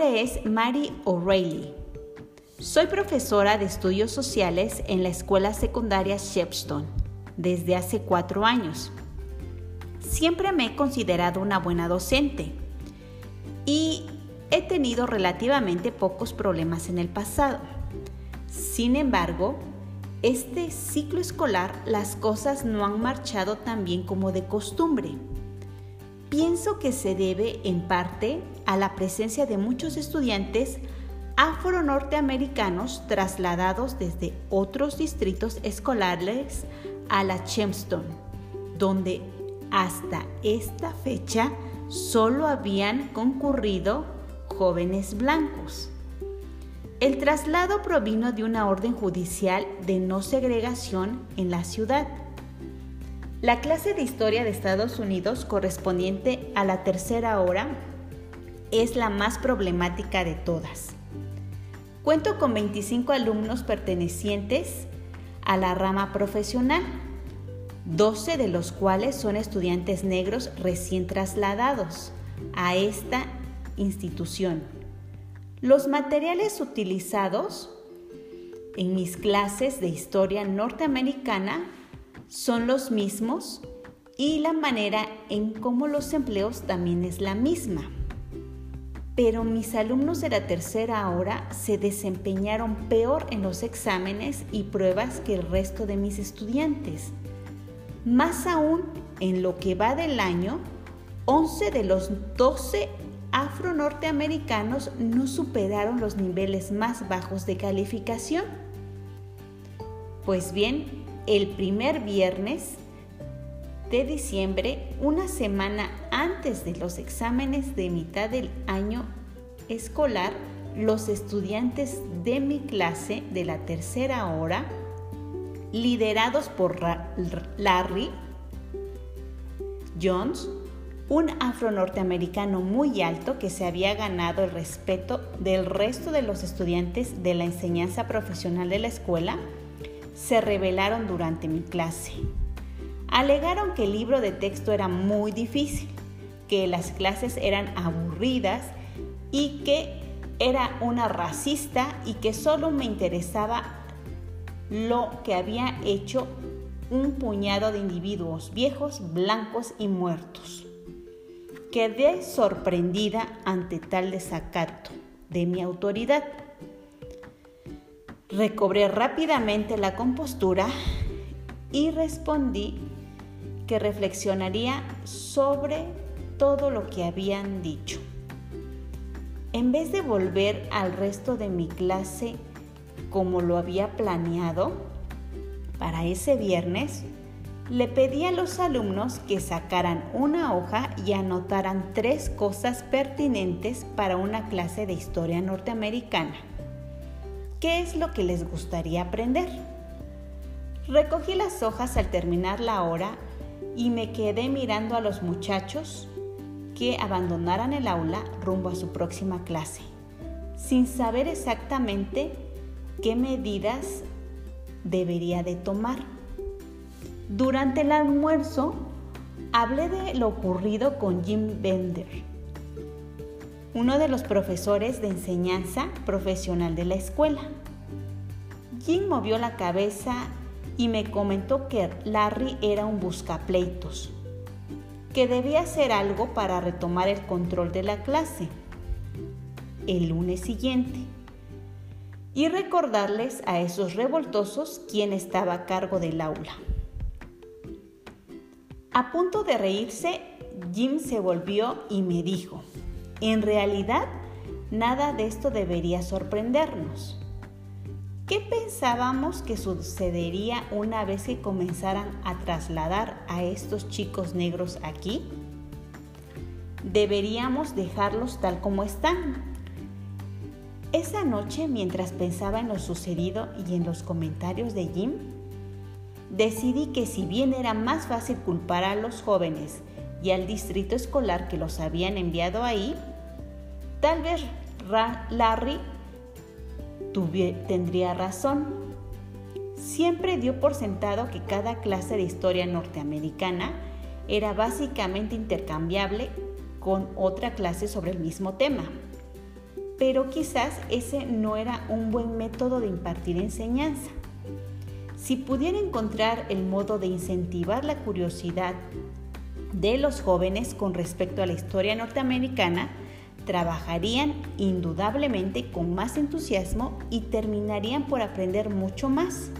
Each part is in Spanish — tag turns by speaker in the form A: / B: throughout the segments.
A: Es Mary O'Reilly. Soy profesora de estudios sociales en la escuela secundaria Shepstone desde hace cuatro años. Siempre me he considerado una buena docente y he tenido relativamente pocos problemas en el pasado. Sin embargo, este ciclo escolar las cosas no han marchado tan bien como de costumbre. Pienso que se debe en parte a la presencia de muchos estudiantes afro-norteamericanos trasladados desde otros distritos escolares a la Chemstone, donde hasta esta fecha solo habían concurrido jóvenes blancos. El traslado provino de una orden judicial de no segregación en la ciudad. La clase de historia de Estados Unidos correspondiente a la tercera hora es la más problemática de todas. Cuento con 25 alumnos pertenecientes a la rama profesional, 12 de los cuales son estudiantes negros recién trasladados a esta institución. Los materiales utilizados en mis clases de historia norteamericana son los mismos y la manera en cómo los empleos también es la misma. Pero mis alumnos de la tercera hora se desempeñaron peor en los exámenes y pruebas que el resto de mis estudiantes. Más aún, en lo que va del año, 11 de los 12 afro-norteamericanos no superaron los niveles más bajos de calificación. Pues bien, el primer viernes de diciembre, una semana antes de los exámenes de mitad del año escolar, los estudiantes de mi clase de la tercera hora, liderados por Larry Jones, un afro-norteamericano muy alto que se había ganado el respeto del resto de los estudiantes de la enseñanza profesional de la escuela, se rebelaron durante mi clase. Alegaron que el libro de texto era muy difícil, que las clases eran aburridas y que era una racista y que solo me interesaba lo que había hecho un puñado de individuos viejos, blancos y muertos. Quedé sorprendida ante tal desacato de mi autoridad. Recobré rápidamente la compostura y respondí que reflexionaría sobre todo lo que habían dicho. En vez de volver al resto de mi clase como lo había planeado para ese viernes, le pedí a los alumnos que sacaran una hoja y anotaran tres cosas pertinentes para una clase de historia norteamericana. ¿Qué es lo que les gustaría aprender? Recogí las hojas al terminar la hora y me quedé mirando a los muchachos que abandonaran el aula rumbo a su próxima clase, sin saber exactamente qué medidas debería de tomar. Durante el almuerzo hablé de lo ocurrido con Jim Bender, uno de los profesores de enseñanza profesional de la escuela. Jim movió la cabeza y me comentó que Larry era un buscapleitos, que debía hacer algo para retomar el control de la clase el lunes siguiente y recordarles a esos revoltosos quién estaba a cargo del aula. A punto de reírse, Jim se volvió y me dijo, en realidad, nada de esto debería sorprendernos. ¿Qué pensábamos que sucedería una vez que comenzaran a trasladar a estos chicos negros aquí? Deberíamos dejarlos tal como están. Esa noche, mientras pensaba en lo sucedido y en los comentarios de Jim, decidí que si bien era más fácil culpar a los jóvenes y al distrito escolar que los habían enviado ahí, tal vez Larry tendría razón. Siempre dio por sentado que cada clase de historia norteamericana era básicamente intercambiable con otra clase sobre el mismo tema. pero quizás ese no era un buen método de impartir enseñanza. Si pudiera encontrar el modo de incentivar la curiosidad de los jóvenes con respecto a la historia norteamericana, trabajarían indudablemente con más entusiasmo y terminarían por aprender mucho más.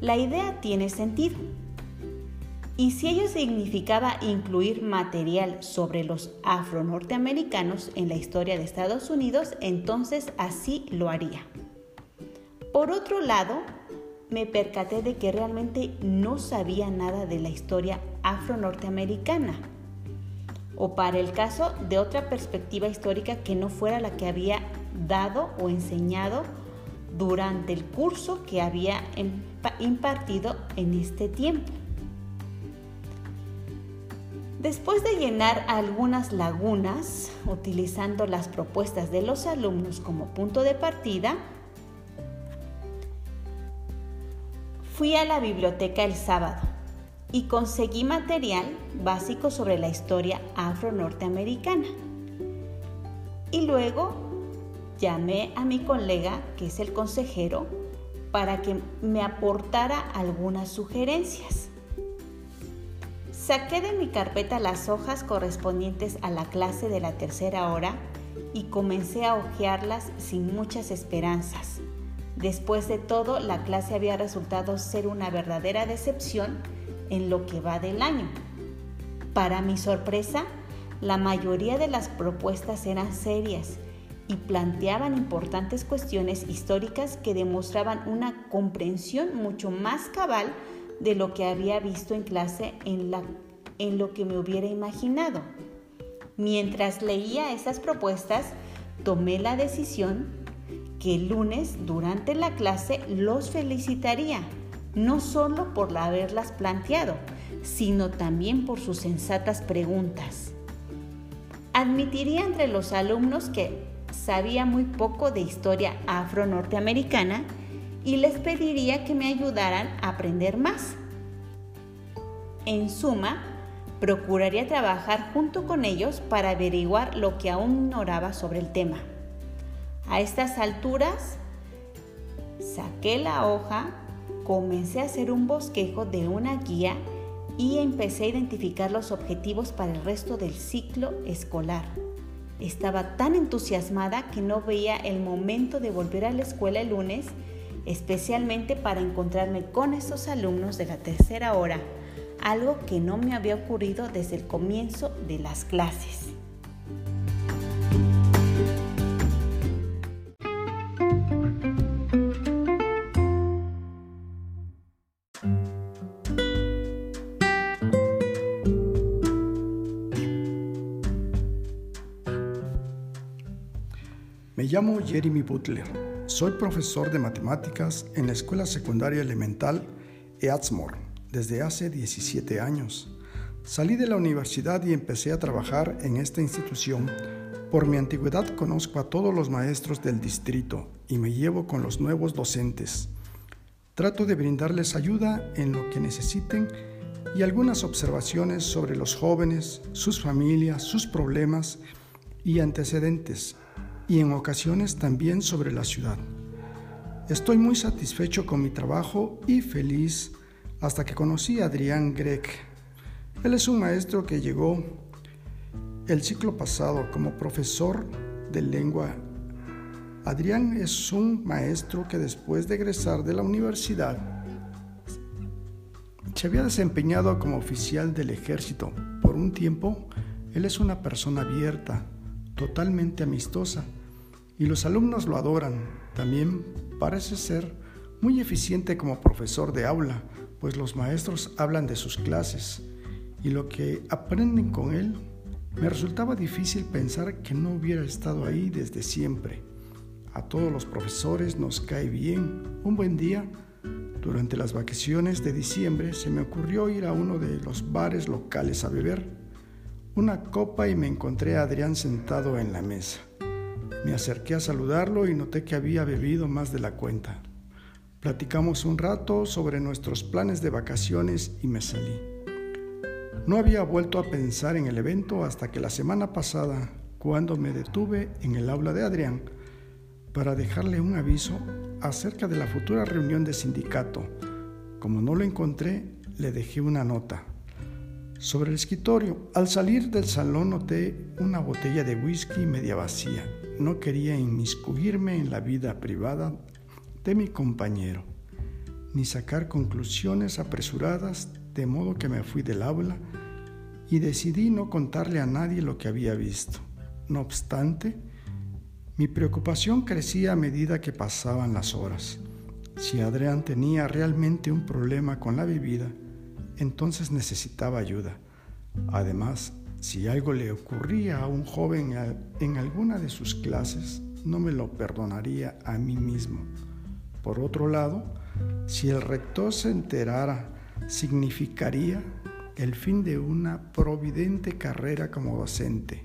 A: La idea tiene sentido. Y si ello significaba incluir material sobre los afro-norteamericanos en la historia de Estados Unidos, entonces así lo haría. Por otro lado, me percaté de que realmente no sabía nada de la historia afro-norteamericana, o para el caso de otra perspectiva histórica que no fuera la que había dado o enseñado durante el curso que había impartido en este tiempo. Después de llenar algunas lagunas utilizando las propuestas de los alumnos como punto de partida, fui a la biblioteca el sábado y conseguí material básico sobre la historia afro-norteamericana. Y luego llamé a mi colega, que es el consejero, para que me aportara algunas sugerencias. Saqué de mi carpeta las hojas correspondientes a la clase de la tercera hora y comencé a hojearlas sin muchas esperanzas. Después de todo, la clase había resultado ser una verdadera decepción en lo que va del año. Para mi sorpresa, la mayoría de las propuestas eran serias y planteaban importantes cuestiones históricas que demostraban una comprensión mucho más cabal de lo que había visto en clase en, lo que me hubiera imaginado. Mientras leía esas propuestas, tomé la decisión que el lunes durante la clase los felicitaría, no solo por haberlas planteado, sino también por sus sensatas preguntas. Admitiría entre los alumnos que sabía muy poco de historia afro-norteamericana y les pediría que me ayudaran a aprender más. En suma, procuraría trabajar junto con ellos para averiguar lo que aún ignoraba sobre el tema. A estas alturas, saqué la hoja, comencé a hacer un bosquejo de una guía y empecé a identificar los objetivos para el resto del ciclo escolar. Estaba tan entusiasmada que no veía el momento de volver a la escuela el lunes especialmente para encontrarme con esos alumnos de la tercera hora, algo que no me había ocurrido desde el comienzo de las clases.
B: Me llamo Jeremy Butler soy profesor de matemáticas en la Escuela Secundaria Elemental Eatsmore desde hace 17 años. Salí de la universidad y empecé a trabajar en esta institución. Por mi antigüedad conozco a todos los maestros del distrito y me llevo con los nuevos docentes. Trato de brindarles ayuda en lo que necesiten y algunas observaciones sobre los jóvenes, sus familias, sus problemas y antecedentes y en ocasiones también sobre la ciudad. Estoy muy satisfecho con mi trabajo y feliz hasta que conocí a Adrián Greg. Él es un maestro que llegó el ciclo pasado como profesor de lengua. Adrián es un maestro que después de egresar de la universidad se había desempeñado como oficial del ejército. Por un tiempo, él es una persona abierta, totalmente amistosa y los alumnos lo adoran. También parece ser muy eficiente como profesor de aula, pues los maestros hablan de sus clases y lo que aprenden con él. Me resultaba difícil pensar que no hubiera estado ahí desde siempre. A todos los profesores nos cae bien. Un buen día, durante las vacaciones de diciembre, se me ocurrió ir a uno de los bares locales a beber una copa y me encontré a Adrián sentado en la mesa. Me acerqué a saludarlo y noté que había bebido más de la cuenta. Platicamos un rato sobre nuestros planes de vacaciones y me salí. No había vuelto a pensar en el evento hasta que la semana pasada cuando me detuve en el aula de Adrián para dejarle un aviso acerca de la futura reunión de sindicato. Como no lo encontré, le dejé una nota. Sobre el escritorio, al salir del salón noté una botella de whisky media vacía. No quería inmiscuirme en la vida privada de mi compañero, ni sacar conclusiones apresuradas, de modo que me fui del aula y decidí no contarle a nadie lo que había visto. No obstante, mi preocupación crecía a medida que pasaban las horas. Si Adrián tenía realmente un problema con la bebida, entonces necesitaba ayuda. Además, si algo le ocurría a un joven en alguna de sus clases, no me lo perdonaría a mí mismo. Por otro lado, si el rector se enterara, significaría el fin de una providente carrera como docente.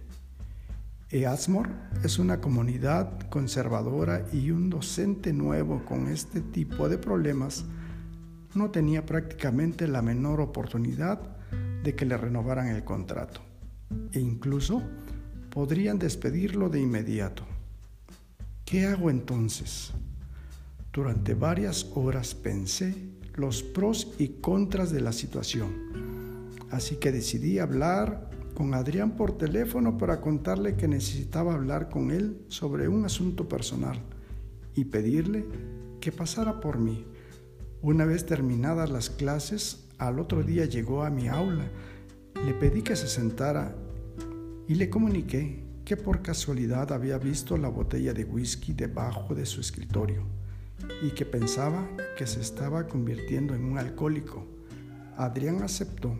B: EASMOR es una comunidad conservadora y un docente nuevo con este tipo de problemas no tenía prácticamente la menor oportunidad de que le renovaran el contrato e incluso podrían despedirlo de inmediato. ¿Qué hago entonces? Durante varias horas pensé los pros y contras de la situación, así que decidí hablar con Adrián por teléfono para contarle que necesitaba hablar con él sobre un asunto personal y pedirle que pasara por mí. Una vez terminadas las clases, al otro día llegó a mi aula, le pedí que se sentara y le comuniqué que por casualidad había visto la botella de whisky debajo de su escritorio y que pensaba que se estaba convirtiendo en un alcohólico. Adrián aceptó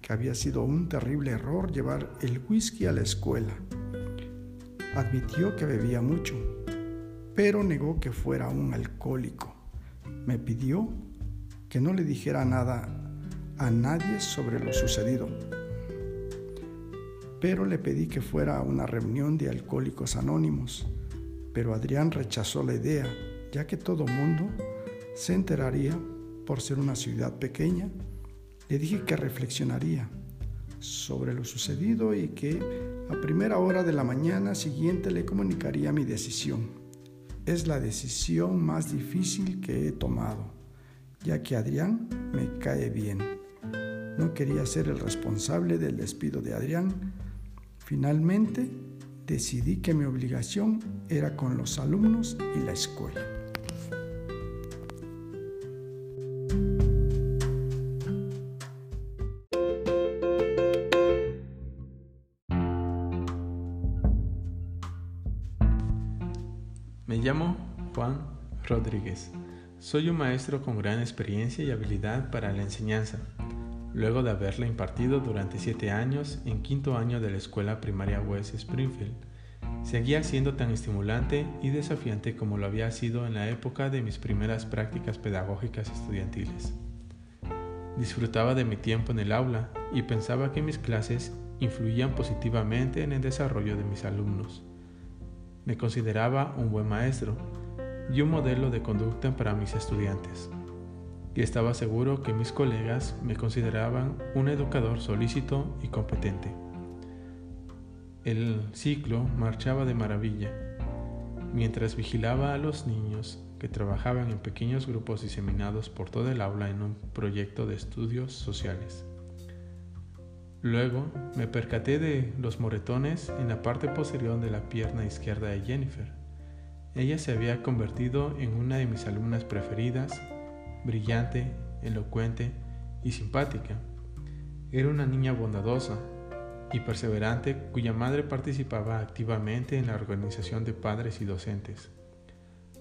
B: que había sido un terrible error llevar el whisky a la escuela. Admitió que bebía mucho, pero negó que fuera un alcohólico. Me pidió que no le dijera nada a nadie sobre lo sucedido, pero le pedí que fuera a una reunión de alcohólicos anónimos. Pero Adrián rechazó la idea, ya que todo mundo se enteraría por ser una ciudad pequeña le dije que reflexionaría sobre lo sucedido y que a primera hora de la mañana siguiente le comunicaría mi decisión. Es la decisión más difícil que he tomado, ya que Adrián me cae bien. No quería ser el responsable del despido de Adrián. Finalmente, decidí que mi obligación era con los alumnos y la escuela.
C: Me llamo Juan Rodríguez. Soy un maestro con gran experiencia y habilidad para la enseñanza, luego de haberla impartido durante siete años en quinto año de la escuela primaria West Springfield. Seguía siendo tan estimulante y desafiante como lo había sido en la época de mis primeras prácticas pedagógicas estudiantiles. Disfrutaba de mi tiempo en el aula y pensaba que mis clases influían positivamente en el desarrollo de mis alumnos. Me consideraba un buen maestro y un modelo de conducta para mis estudiantes. Y estaba seguro que mis colegas me consideraban un educador solícito y competente. El ciclo marchaba de maravilla, mientras vigilaba a los niños que trabajaban en pequeños grupos diseminados por todo el aula en un proyecto de estudios sociales. Luego me percaté de los moretones en la parte posterior de la pierna izquierda de Jennifer. Ella se había convertido en una de mis alumnas preferidas, brillante, elocuente y simpática. Era una niña bondadosa y perseverante cuya madre participaba activamente en la organización de padres y docentes,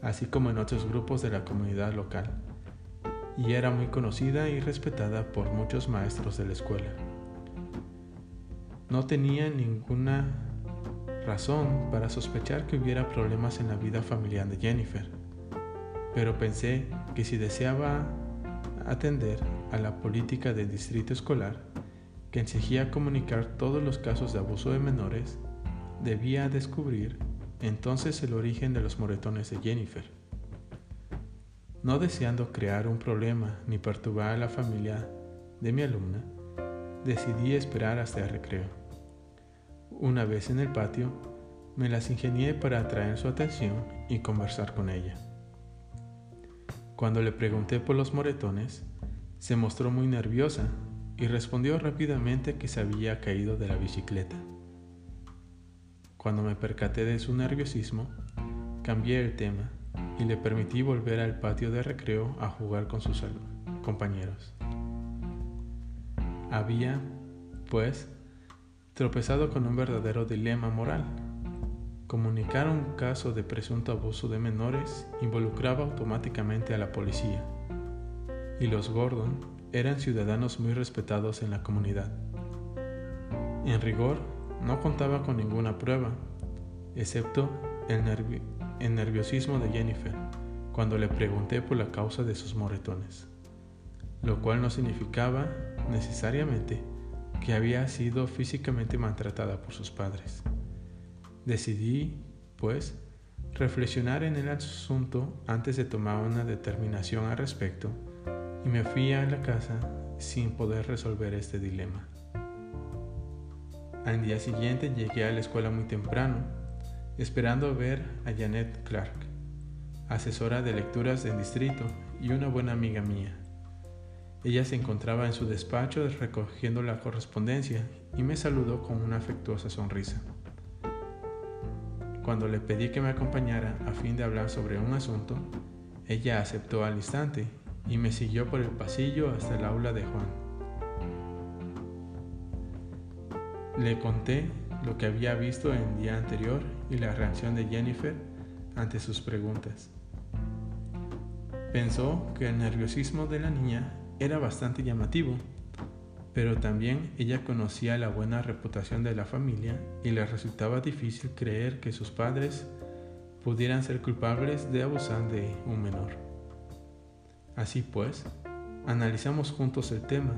C: así como en otros grupos de la comunidad local, y era muy conocida y respetada por muchos maestros de la escuela. No tenía ninguna razón para sospechar que hubiera problemas en la vida familiar de Jennifer, pero pensé que si deseaba atender a la política del distrito escolar, que exigía comunicar todos los casos de abuso de menores, debía descubrir entonces el origen de los moretones de Jennifer. No deseando crear un problema ni perturbar a la familia de mi alumna, decidí esperar hasta el recreo. Una vez en el patio, Me las ingenié para atraer su atención y conversar con ella. Cuando le pregunté por los moretones, se mostró muy nerviosa y respondió rápidamente que se había caído de la bicicleta. Cuando me percaté de su nerviosismo, cambié el tema y le permití volver al patio de recreo a jugar con sus compañeros. Había, pues, tropezado con un verdadero dilema moral. Comunicar un caso de presunto abuso de menores involucraba automáticamente a la policía, y los Gordon eran ciudadanos muy respetados en la comunidad. En rigor, no contaba con ninguna prueba, excepto el, el nerviosismo de Jennifer cuando le pregunté por la causa de sus moretones, lo cual no significaba necesariamente que había sido físicamente maltratada por sus padres. Decidí, pues, reflexionar en el asunto antes de tomar una determinación al respecto y me fui a la casa sin poder resolver este dilema. Al día siguiente llegué a la escuela muy temprano, esperando ver a Janet Clark, asesora de lecturas del distrito y una buena amiga mía. Ella se encontraba en su despacho recogiendo la correspondencia y me saludó con una afectuosa sonrisa. Cuando le pedí que me acompañara a fin de hablar sobre un asunto, ella aceptó al instante y me siguió por el pasillo hasta el aula de Juan. Le conté lo que había visto el día anterior y la reacción de Jennifer ante sus preguntas. Pensó que el nerviosismo de la niña era bastante llamativo, pero también ella conocía la buena reputación de la familia y le resultaba difícil creer que sus padres pudieran ser culpables de abusar de un menor. Así pues, analizamos juntos el tema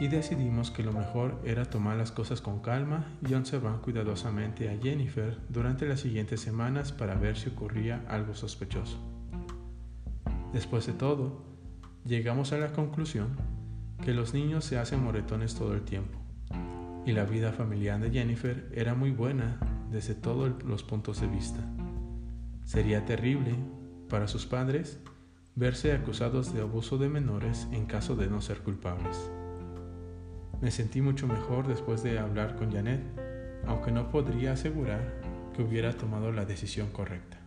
C: y decidimos que lo mejor era tomar las cosas con calma y observar cuidadosamente a Jennifer durante las siguientes semanas para ver si ocurría algo sospechoso. Después de todo, llegamos a la conclusión que los niños se hacen moretones todo el tiempo y la vida familiar de Jennifer era muy buena desde todos los puntos de vista. Sería terrible para sus padres verse acusados de abuso de menores en caso de no ser culpables. Me sentí mucho mejor después de hablar con Janet, aunque no podría asegurar que hubiera tomado la decisión correcta.